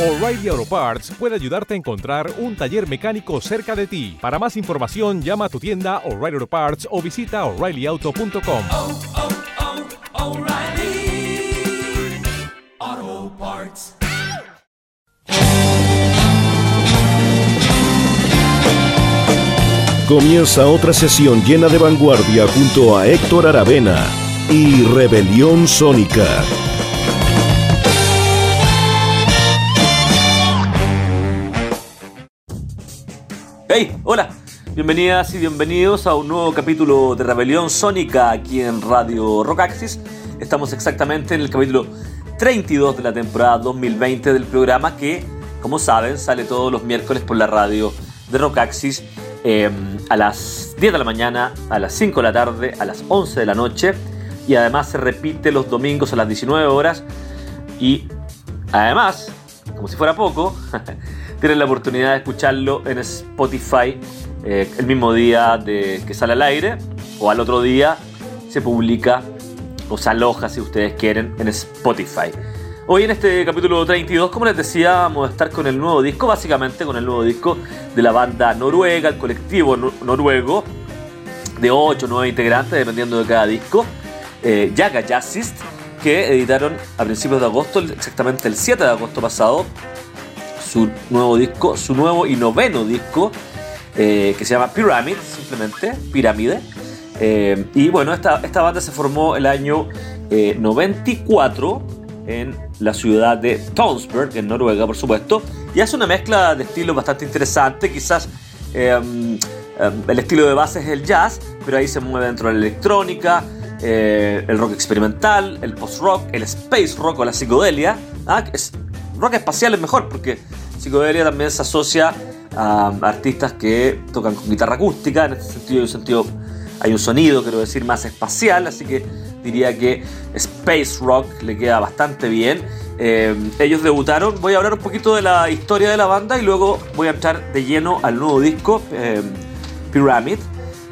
O'Reilly Auto Parts puede ayudarte a encontrar un taller mecánico cerca de ti. Para más información, llama a tu tienda O'Reilly Auto Parts o visita oreillyauto.com. oh, oh, Parts. Comienza otra sesión llena de vanguardia junto a Héctor Aravena y Rebelión Sónica. Hey, hola, bienvenidas y bienvenidos a un nuevo capítulo de Rebelión Sónica aquí en Radio Rock Axis. Estamos exactamente en el capítulo 32 de la temporada 2020 del programa que, como saben, sale todos los miércoles por la radio de Rock Axis eh, a las 10 de la mañana, a las 5 de la tarde, a las 11 de la noche. Y además se repite los domingos a las 19 horas. Y además, como si fuera poco, tienen la oportunidad de escucharlo en Spotify eh, el mismo día de que sale al aire o al otro día se publica o se aloja si ustedes quieren en Spotify. Hoy en este capítulo 32, como les decía, vamos a estar con el nuevo disco, básicamente con el nuevo disco de la banda noruega, el colectivo no- noruego, de 8 o 9 integrantes, dependiendo de cada disco, eh, Yaga Jazzist, que editaron a principios de agosto, exactamente el 7 de agosto pasado, su nuevo disco, su nuevo y noveno disco, eh, que se llama Pyramid, simplemente, Pirámide. Eh, y bueno, esta, esta banda se formó el año eh, 94 en la ciudad de Tonsberg, en Noruega, por supuesto, y hace una mezcla de estilos bastante interesante, quizás eh, eh, el estilo de base es el jazz, pero ahí se mueve dentro de la electrónica, eh, el rock experimental, el post-rock, el space rock o la psicodelia. Ah, rock espacial es mejor porque psicodelia también se asocia a artistas que tocan con guitarra acústica, en este sentido hay un sentido, hay un sonido, quiero decir, más espacial, así que diría que space rock le queda bastante bien. Eh, ellos debutaron, voy a hablar un poquito de la historia de la banda y luego voy a entrar de lleno al nuevo disco, eh, Pyramid.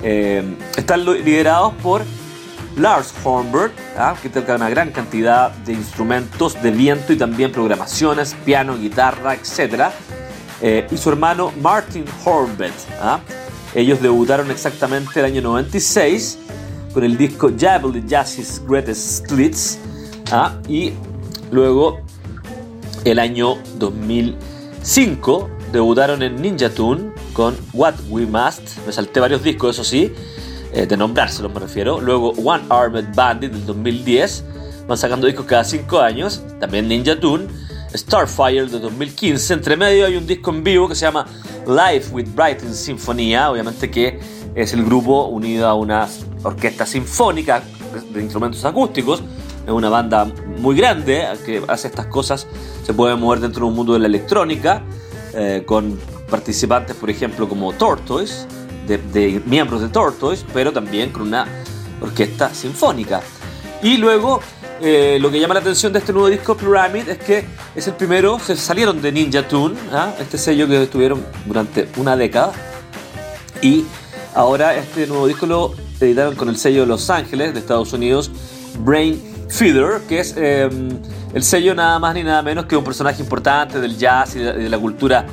Eh, están liderados por Lars Hornberg, ¿ah? que toca una gran cantidad de instrumentos de viento y también programaciones, piano, guitarra, etc. Eh, y su hermano Martin Hornbeth. ¿ah? Ellos debutaron exactamente el año 96 con el disco Jabble Jazz's Greatest Hits. ¿ah? Y luego el año 2005 debutaron en Ninja Tune con What We Must. Me salté varios discos, eso sí, eh, de nombrárselos me refiero. Luego One Armed Bandit del 2010. Van sacando discos cada 5 años. También Ninja Tune. Starfire del 2015. Entre medio hay un disco en vivo que se llama Live with Brighton Sinfonía. Obviamente que es el grupo unido a una orquesta sinfónica de- instrumentos acústicos. Es una banda muy grande que hace estas cosas. Se puede mover dentro de un mundo de la electrónica. eh, con participantes, por ejemplo, como Tortoise, de, miembros de Tortoise, pero también con una orquesta sinfónica. Y luego, eh, lo que llama la atención de este nuevo disco, Pyramid, es que es el primero, se salieron de Ninja Tune, ¿ah? este sello que estuvieron durante una década, y ahora este nuevo disco lo editaron con el sello de Los Ángeles, de Estados Unidos, Brain Feeder, que es eh, el sello nada más ni nada menos que un personaje importante del jazz y de, de la cultura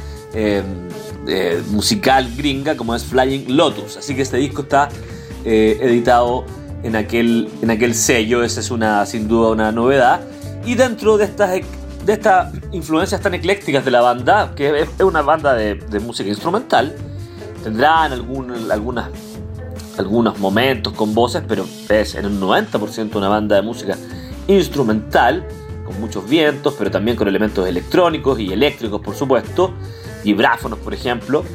eh, musical gringa como es Flying Lotus. Así que este disco está eh, editado en aquel, en aquel sello, esa es una, sin duda una novedad. Y dentro de estas, de estas influencias tan eclécticas de la banda, que es, una banda de, de música instrumental, tendrán algún, algunas, algunos momentos con voces, pero es en un 90% una banda de música instrumental, con muchos vientos, pero también con elementos electrónicos y eléctricos, por supuesto, vibráfonos, por ejemplo.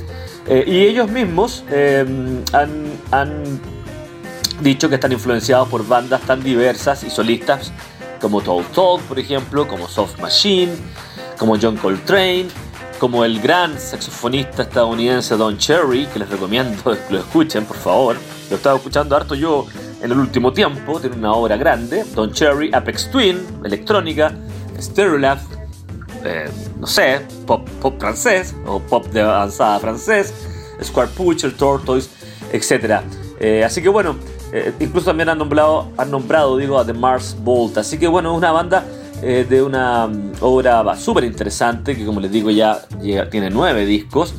Eh, y ellos mismos eh, han, han dicho que están influenciados por bandas tan diversas y solistas como Toad Toad, por ejemplo, como Soft Machine, como John Coltrane, como el gran saxofonista estadounidense Don Cherry, que les recomiendo que lo escuchen, por favor. Lo he estado escuchando harto yo en el último tiempo, tiene una obra grande. Don Cherry, Apex Twin, electrónica, Stereolab, eh, no sé, pop, pop francés o pop de avanzada francés, Square Pucher, Tortoise, etc. Eh, así que bueno, eh, incluso también han nombrado, han nombrado digo, a The Mars Volta. Así que bueno, es una banda eh, de una mm, obra súper interesante que como les digo ya, tiene nueve discos.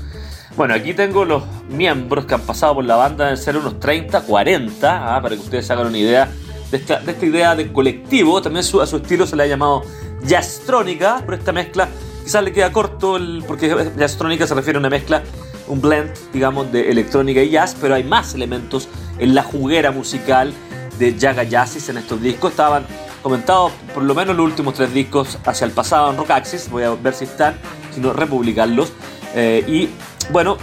Bueno, aquí tengo los miembros que han pasado por la banda, en ser unos 30, 40, ah, para que ustedes hagan una idea de esta idea de colectivo. También a su estilo se le ha llamado jazztrónica, por esta mezcla quizás le queda corto el, porque jazztrónica se refiere a una mezcla, un blend, digamos, de electrónica y jazz, pero hay más elementos en la juguera musical de Jaga Jazzis en estos discos. Estaban comentados por lo menos los últimos tres discos hacia el pasado en Rock Axis. Voy a ver si están, si no, republicarlos. Eh, y bueno,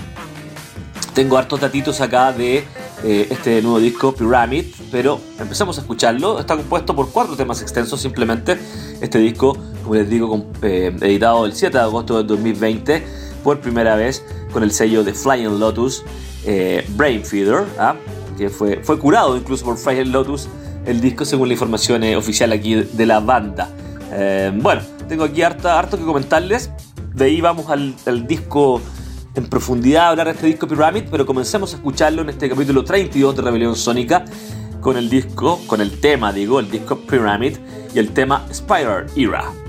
tengo hartos datitos acá de eh, este nuevo disco Pyramid, pero empezamos a escucharlo. Está compuesto por cuatro temas extensos simplemente. Este disco, como les digo, eh, editado el 7 de agosto del 2020 por primera vez con el sello de Flying Lotus Brain Feeder. ¿ah? que fue, fue curado incluso por Flying Lotus el disco según la información eh, oficial aquí de la banda. Eh, bueno, tengo aquí harta, harto que comentarles. De ahí vamos al, disco en profundidad, hablar de este disco Pyramid, pero comencemos a escucharlo en este capítulo 32 de Rebelión Sónica con el disco, con el tema, digo, el disco Pyramid y el tema Spiral Era.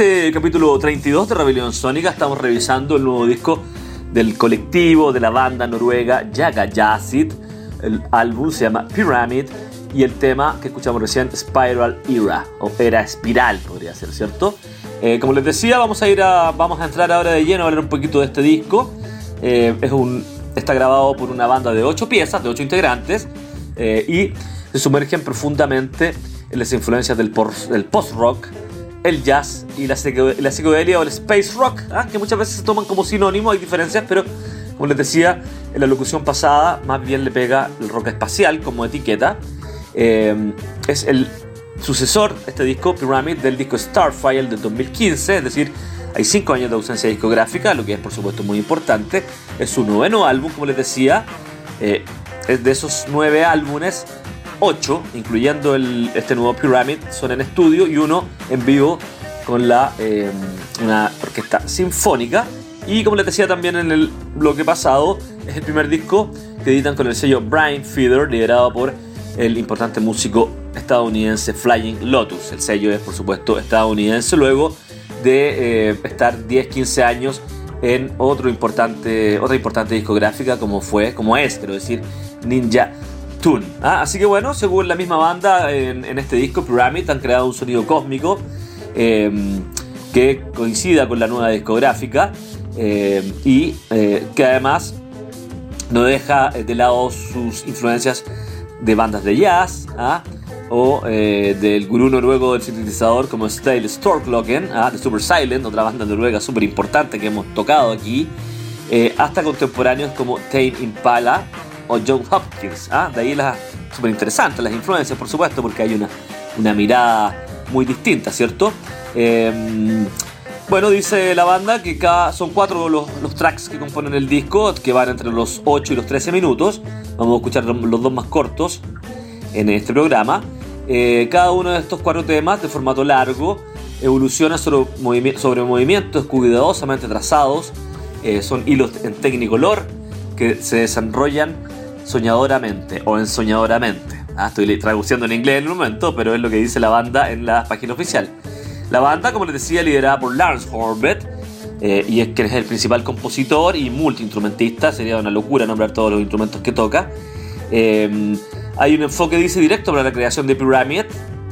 Este capítulo 32 de Rebelión Sónica estamos revisando el nuevo disco del colectivo de la banda noruega Jaga Yazid. El álbum se llama Pyramid y el tema que escuchamos recién Spiral Era o Era Espiral podría ser, ¿cierto? Eh, como les decía, vamos a ir a, vamos a entrar ahora de lleno a hablar un poquito de este disco. Eh, es un, está grabado por una banda de 8 piezas, de 8 integrantes eh, y se sumergen profundamente en las influencias del, del post-rock el jazz y la, psicodelia o el space rock, ¿ah? que muchas veces se toman como sinónimo, hay diferencias, pero como les decía en la locución pasada, más bien le pega el rock espacial como etiqueta. Eh, es el sucesor, este disco, Pyramid, del disco Starfire del 2015, es decir, hay cinco años de ausencia discográfica, lo que es por supuesto muy importante. Es su noveno álbum, como les decía. Eh, de esos nueve álbumes, 8, incluyendo este nuevo Pyramid, son en estudio y uno en vivo con la, eh, una orquesta sinfónica. Y como les decía también en el bloque pasado, es el primer disco que editan con el sello Brian Feeder, liderado por el importante músico estadounidense Flying Lotus. El sello es, por supuesto, estadounidense, luego de eh, estar 10-15 años en otro importante, otra importante discográfica como fue, como es, quiero decir, Ninja Ah, así que bueno, según la misma banda en, este disco, Pyramid, han creado un sonido cósmico em, que coincida con la nueva discográfica em, y eh, que además no deja de lado sus influencias de bandas de jazz ¿ah? o eh, del gurú noruego del sintetizador como Stale Storklocken, ¿ah? de Super Silent, otra banda noruega súper importante que hemos tocado aquí, eh, hasta contemporáneos como Tame Impala o John Hopkins. ¿ah? De ahí las súper interesantes, las influencias, por supuesto, porque hay una, una mirada muy distinta, ¿cierto? Em, bueno, dice la banda que cada, son cuatro los, los, tracks que componen el disco, que van entre los 8 y los 13 minutos. Vamos a escuchar los dos más cortos en este programa. Eh, cada uno de estos cuatro temas, de formato largo, evoluciona sobre, sobre movimientos cuidadosamente trazados. Eh, son hilos en Technicolor que se desarrollan soñadoramente o ensoñadoramente. Ah, estoy traduciendo en inglés en el momento, pero es lo que dice la banda en la página oficial. La banda, como les decía, liderada por Lance Horvath, eh, y es que es el principal compositor y multiinstrumentista, sería una locura nombrar todos los instrumentos que toca. Eh, hay un enfoque, dice, directo para la creación de Pyramid,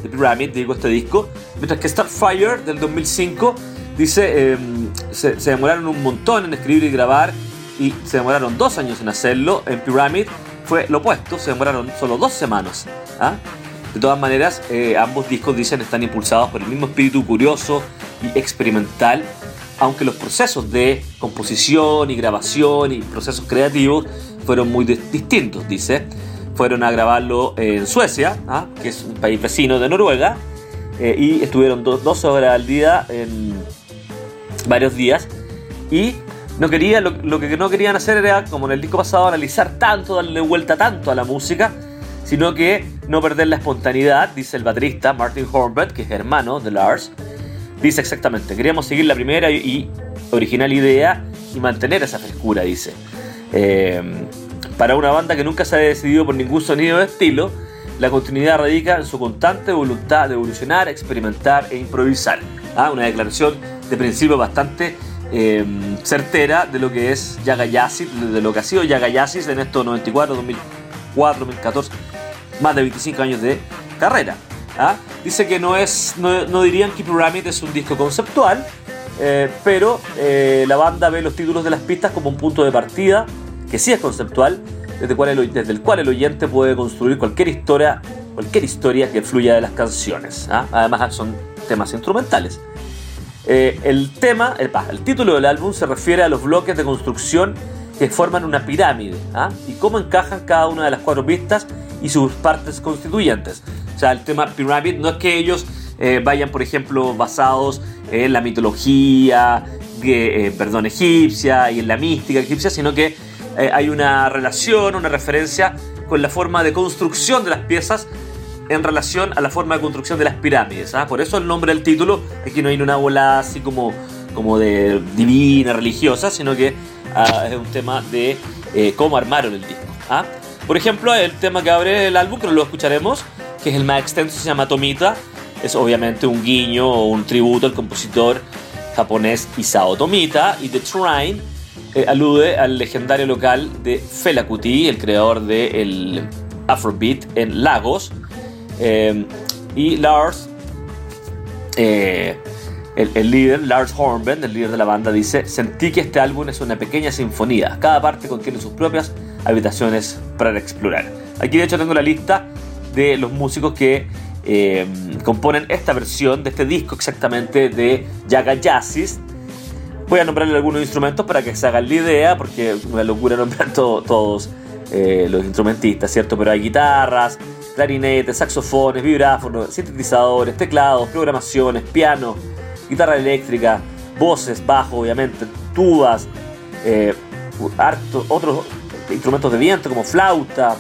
de Pyramid, digo, este disco, mientras que Starfire del 2005 dice, eh, se, se demoraron un montón en escribir y grabar y se demoraron dos años en hacerlo. En Pyramid fue lo opuesto, se demoraron solo dos semanas. ¿ah? De todas maneras, eh, ambos discos dicen están impulsados por el mismo espíritu curioso y experimental, aunque los procesos de composición y grabación y procesos creativos fueron muy distintos, dice. Fueron a grabarlo en Suecia, ¿ah? que es un país vecino de Noruega, eh, y estuvieron 12 horas al día en varios días. Y no quería, lo, que no querían hacer era, como en el disco pasado, analizar tanto, darle vuelta tanto a la música, sino que no perder la espontaneidad, dice el baterista Martin Horvath, que es hermano de Lars. Dice exactamente, queríamos seguir la primera y, original idea y mantener esa frescura, dice. Eh, para una banda que nunca se ha decidido por ningún sonido de estilo, la continuidad radica en su constante voluntad de evolucionar, experimentar e improvisar. Ah, una declaración de principio bastante Em, certera de lo que es Yagayazis, de lo que ha sido Yagayazis en estos 94, 2004, 2014, más de 25 años de carrera. ¿ah? Dice que no es, no, dirían que Pyramid es un disco conceptual, eh, pero eh, la banda ve los títulos de las pistas como un punto de partida que sí es conceptual, desde, el, desde el cual el oyente puede construir cualquier historia, cualquier historia que fluya de las canciones. ¿ah? Además son temas instrumentales. Eh, el tema, el, el, título del álbum se refiere a los bloques de construcción que forman una pirámide ¿ah? y cómo encajan cada una de las cuatro pistas y sus partes constituyentes. O sea, el tema Pyramid no es que ellos eh, vayan, por ejemplo, basados en la mitología, eh, perdón, egipcia y en la mística egipcia, sino que hay una relación, una referencia con la forma de construcción de las piezas en relación a la forma de construcción de las pirámides. ¿ah? Por eso el nombre del título, aquí no hay una bola así como, como de divina, religiosa, sino que ah, es un tema de eh, cómo armaron el disco. ¿ah? Por ejemplo, el tema que abre el álbum, que lo escucharemos, que es el más extenso, se llama Tomita. es obviamente un guiño o un tributo al compositor japonés Isao Tomita y The Shrine eh, alude al legendario local de Fela Kuti, el creador del Afrobeat en Lagos. Eh, y Lars, eh, el, líder, Lars Hornben, el líder de la banda, dice, sentí que este álbum es una pequeña sinfonía. Cada parte contiene sus propias habitaciones para explorar. Aquí de hecho tengo la lista de los músicos que componen esta versión de este disco exactamente de Yaga Jazzis Voy a nombrarle algunos instrumentos para que se hagan la idea, porque es una locura nombrar todos eh, los instrumentistas, ¿cierto? Pero hay guitarras, clarinetes, saxofones, vibráfonos, sintetizadores, teclados, programaciones, piano, guitarra eléctrica, voces, bajo, obviamente, tubas, eh, otros instrumentos de viento como flauta,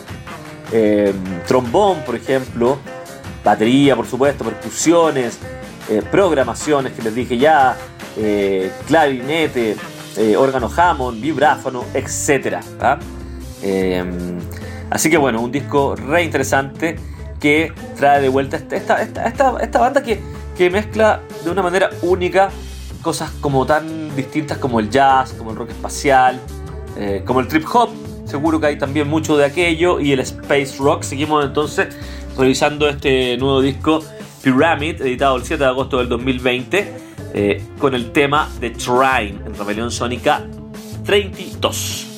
eh, trombón, por ejemplo, batería, por supuesto, percusiones, programaciones que les dije ya, eh, clarinete, eh, órgano Hammond, vibráfono, etc. Así que bueno, un disco re interesante que trae de vuelta esta, esta, banda que, mezcla de una manera única cosas como tan distintas como el jazz, como el rock espacial, eh, como el trip hop. Seguro que hay también mucho de aquello y el space rock. Seguimos entonces revisando este nuevo disco Pyramid, editado el 7 de agosto del 2020 eh, con el tema de Trine en Rebelión Sónica 32.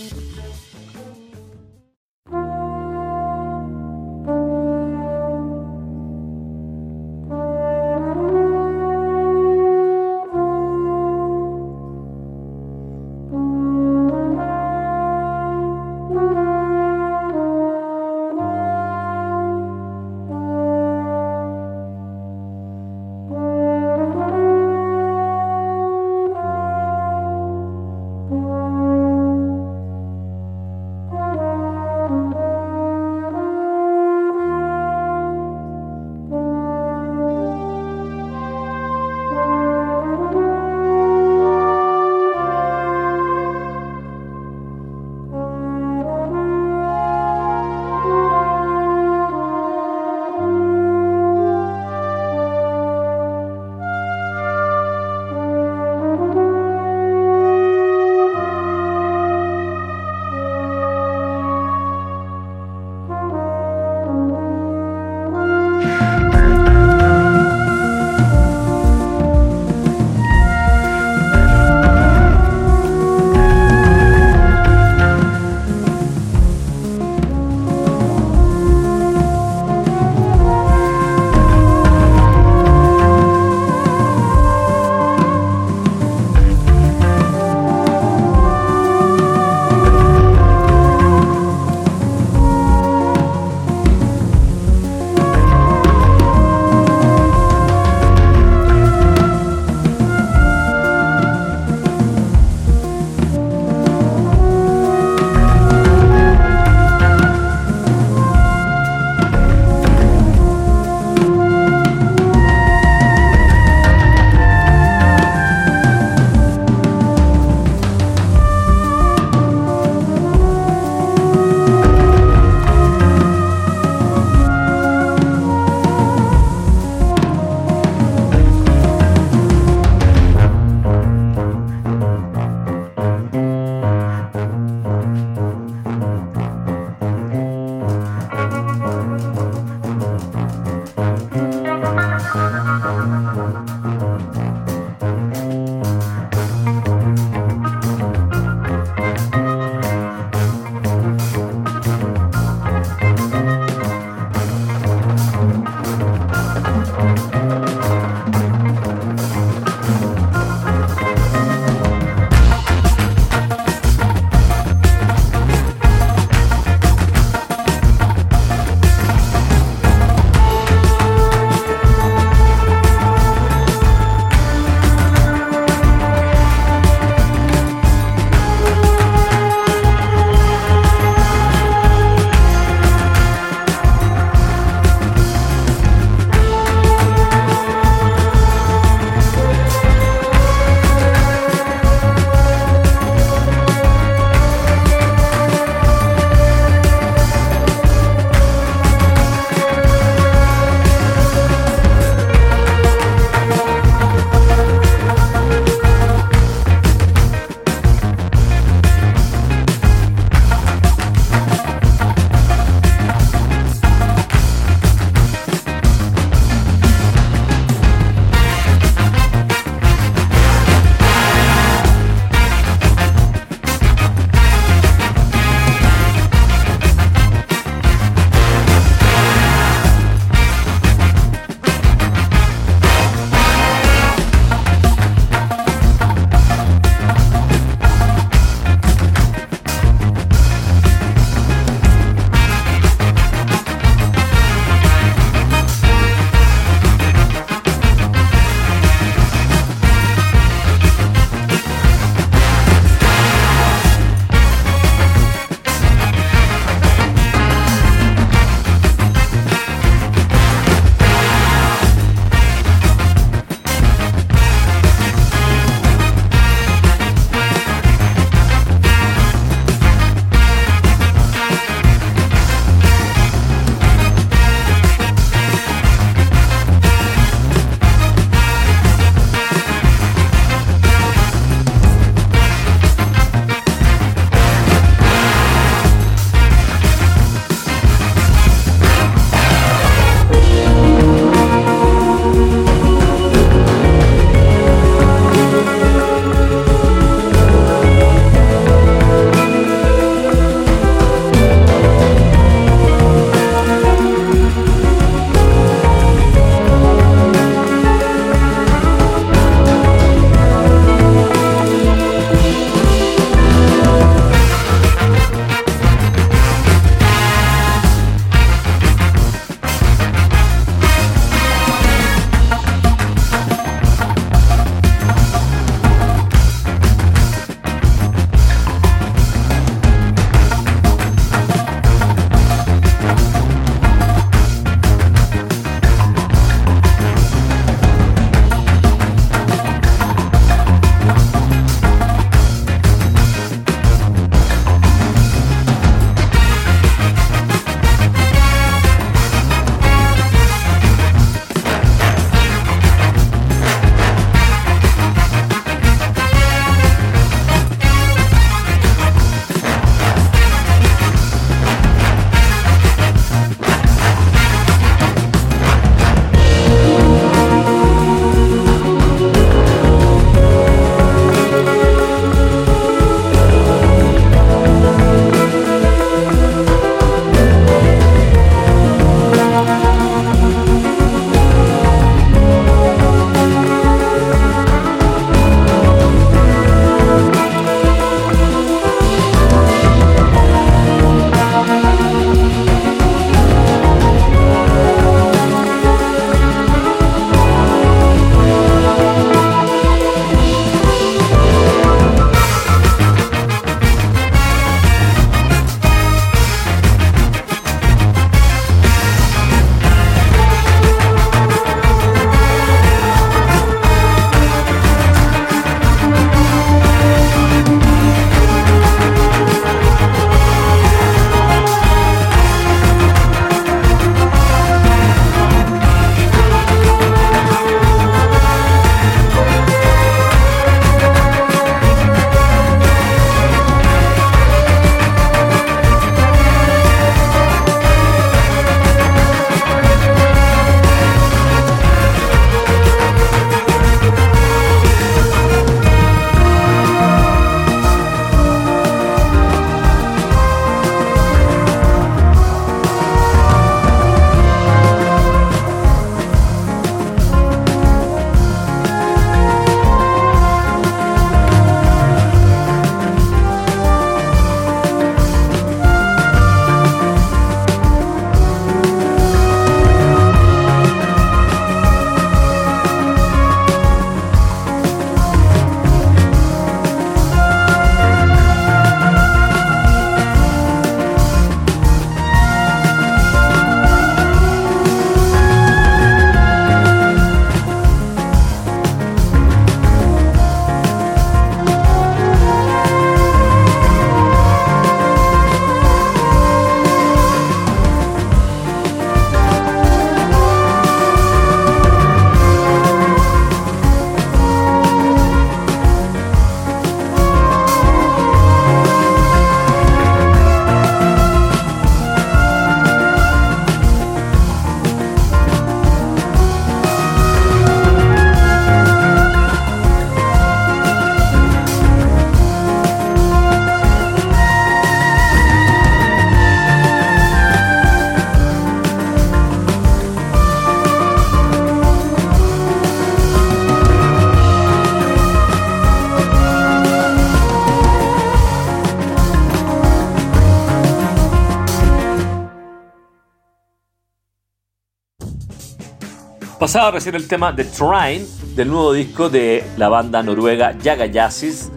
Pasaba recién el tema de Trine, del nuevo disco de la banda noruega Yaga Yazis,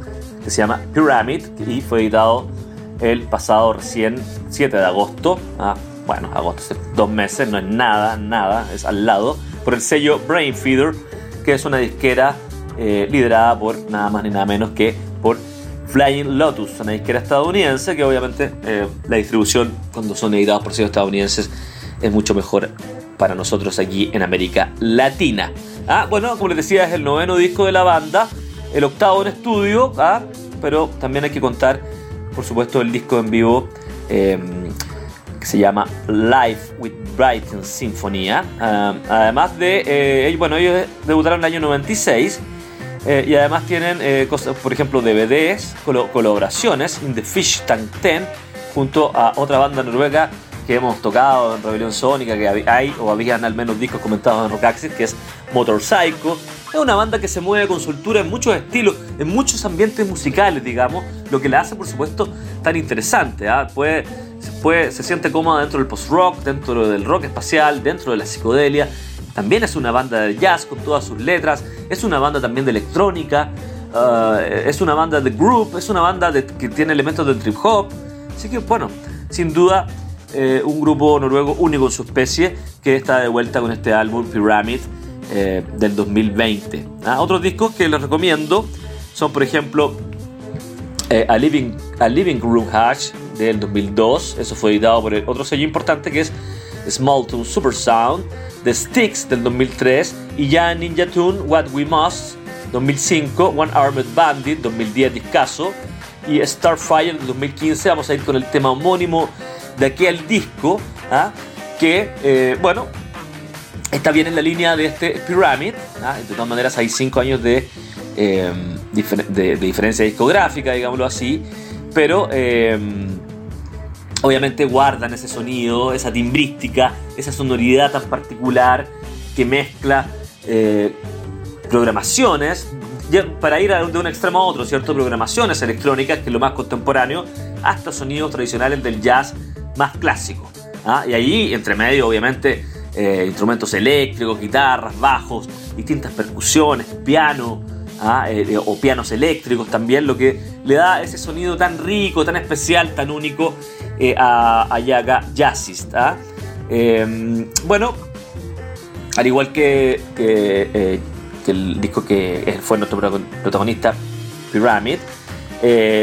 que se llama Pyramid, y fue editado el pasado recién 7 de agosto. Ah, bueno, agosto, dos meses, no es nada, nada, es al lado, por el sello Brain Feeder, que es una disquera eh, liderada por nada más ni nada menos que por Flying Lotus, una disquera estadounidense que obviamente eh, la distribución cuando son editados por sellos estadounidenses es mucho mejor para nosotros aquí en América Latina. Ah, bueno, como les decía, es el noveno disco de la banda, el octavo en estudio, ah, pero también hay que contar, por supuesto, el disco en vivo eh, que se llama Live with Brighton Sinfonía. Ah, además de, eh, bueno, ellos debutaron en el año 96. Eh, y además tienen eh, cosas, por ejemplo, DVDs, colaboraciones, In the Fish Tank 10, junto a otra banda noruega que hemos tocado en Rebelión Sónica, que hay o habían al menos discos comentados en Rockaxis, que es Motorcycle. Es una banda que se mueve con soltura en muchos estilos, en muchos ambientes musicales, digamos, lo que la hace, por supuesto, tan interesante. ¿ah? Puede, puede, se siente cómoda dentro del post-rock, dentro del rock espacial, dentro de la psicodelia. También es una banda de jazz con todas sus letras, es una banda también de electrónica, uh, es una banda de group, es una banda de, que tiene elementos del trip hop. Así que, bueno, sin duda eh, un grupo noruego único en su especie que está de vuelta con este álbum Pyramid eh, del 2020. ¿Ah? Otros discos que les recomiendo son, por ejemplo, eh, a, Living, a Living Room Hash del 2002. Eso fue editado por otro sello importante que es Small Tune Super Sound. The Sticks del 2003 y ya Ninja Tune What We Must 2005, One Armed Bandit 2010 discaso y Starfire del 2015. Vamos a ir con el tema homónimo de aquel disco, ¿ah? que, eh, bueno, está bien en la línea de este Pyramid. ¿ah? De todas maneras, hay cinco años de, eh, de, diferencia discográfica, digámoslo así, pero eh, obviamente guardan ese sonido, esa timbrística, esa sonoridad tan particular que mezcla programaciones para ir de un extremo a otro, ¿cierto? Programaciones electrónicas, que es lo más contemporáneo, hasta sonidos tradicionales del jazz más clásico. ¿ah? Y ahí, entre medio, obviamente, eh, instrumentos eléctricos, guitarras, bajos, distintas percusiones, piano ¿ah? eh, eh, o pianos eléctricos también, lo que le da ese sonido tan rico, tan especial, tan único a, a, Yaga Jazzist. ¿ah? bueno, al igual que, que, el disco que fue nuestro protagonista, Pyramid,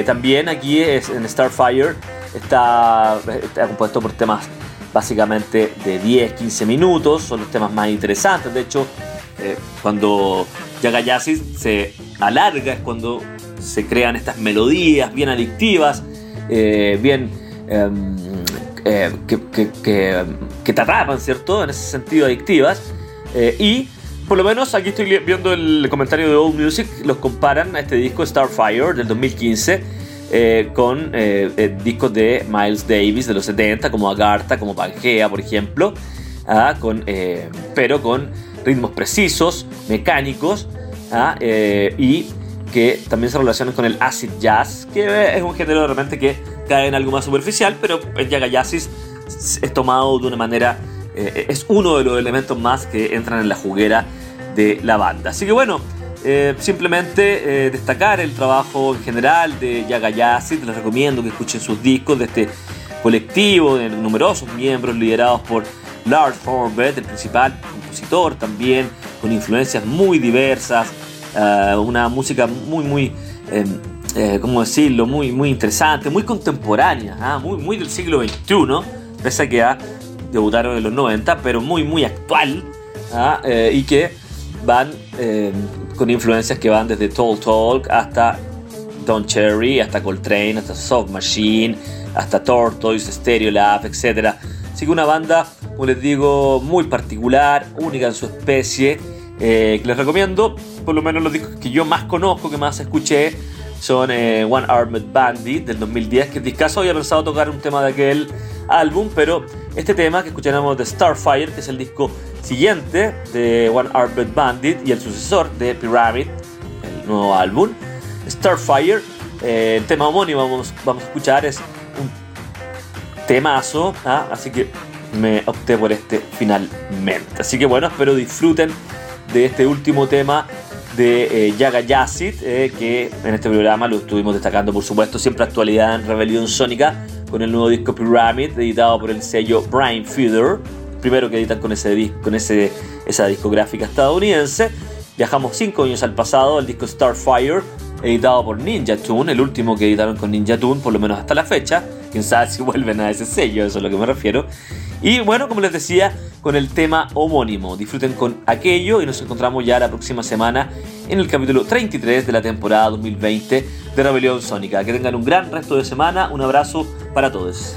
también aquí es en Starfire Está, compuesto por temas básicamente de 10-15 minutos, son los temas más interesantes. De hecho, eh, cuando Yagayasi se alarga es cuando se crean estas melodías bien adictivas, eh, bien em, eh, que, que, te atrapan, ¿cierto? En ese sentido, adictivas. y por lo menos aquí estoy viendo el comentario de Old Music, los comparan a este disco Starfire del 2015 eh, con eh, eh, discos de Miles Davis de los 70, como Agartha, como Pangea, por ejemplo, ¿ah? con, pero con ritmos precisos, mecánicos, ¿ah? y que también se relacionan con el acid jazz, que es un género realmente que cae en algo más superficial, pero el Yaga Jazzis es tomado de una manera, es uno de los elementos más que entran en la juguera de la banda. Así que bueno, eh, simplemente eh, destacar el trabajo en general de Yaga Yazid. Les recomiendo que escuchen sus discos de este colectivo de numerosos miembros liderados por Lars Forbett, el principal compositor también, con influencias muy diversas, eh, una música muy, muy, em, ¿cómo decirlo?, muy, muy interesante, muy contemporánea, ¿ah? muy, muy del siglo XXI, pese a que debutaron en los 90, pero muy, muy actual, ¿ah? y que van eh, con influencias que van desde Tall Talk hasta Don Cherry, hasta Coltrane, hasta Soft Machine, hasta Tortoise, Stereolab, etc. Así que una banda, como les digo, muy particular, única en su especie, eh, que les recomiendo, por lo menos los discos que yo más conozco, que más escuché, son eh, One Armed Bandit del 2010, que discaso había pensado tocar un tema de aquel álbum, pero este tema que escucharemos de Starfire, que es el disco siguiente de One Armed Bandit y el sucesor de Pyramid, el nuevo álbum, Starfire, eh, el tema homónimo vamos, vamos a escuchar es un temazo, ¿ah? así que me opté por este finalmente. Así que bueno, espero disfruten de este último tema de eh, Yaga Yacid, eh, que en este programa lo estuvimos destacando, por supuesto, siempre actualidad en Rebelión Sónica, con el nuevo disco Pyramid, editado por el sello Brian Feeder, primero que editan con, ese, con esa discográfica estadounidense. Viajamos cinco años al pasado, el disco Starfire, editado por Ninja Tune, el último que editaron con Ninja Tune, por lo menos hasta la fecha. Quién sabe si vuelven a ese sello, eso es a lo que me refiero. Y bueno, como les decía, con el tema homónimo. Disfruten con aquello y nos encontramos ya la próxima semana en el capítulo 33 de la temporada 2020 de Rebelión Sónica. Que tengan un gran resto de semana. Un abrazo para todos.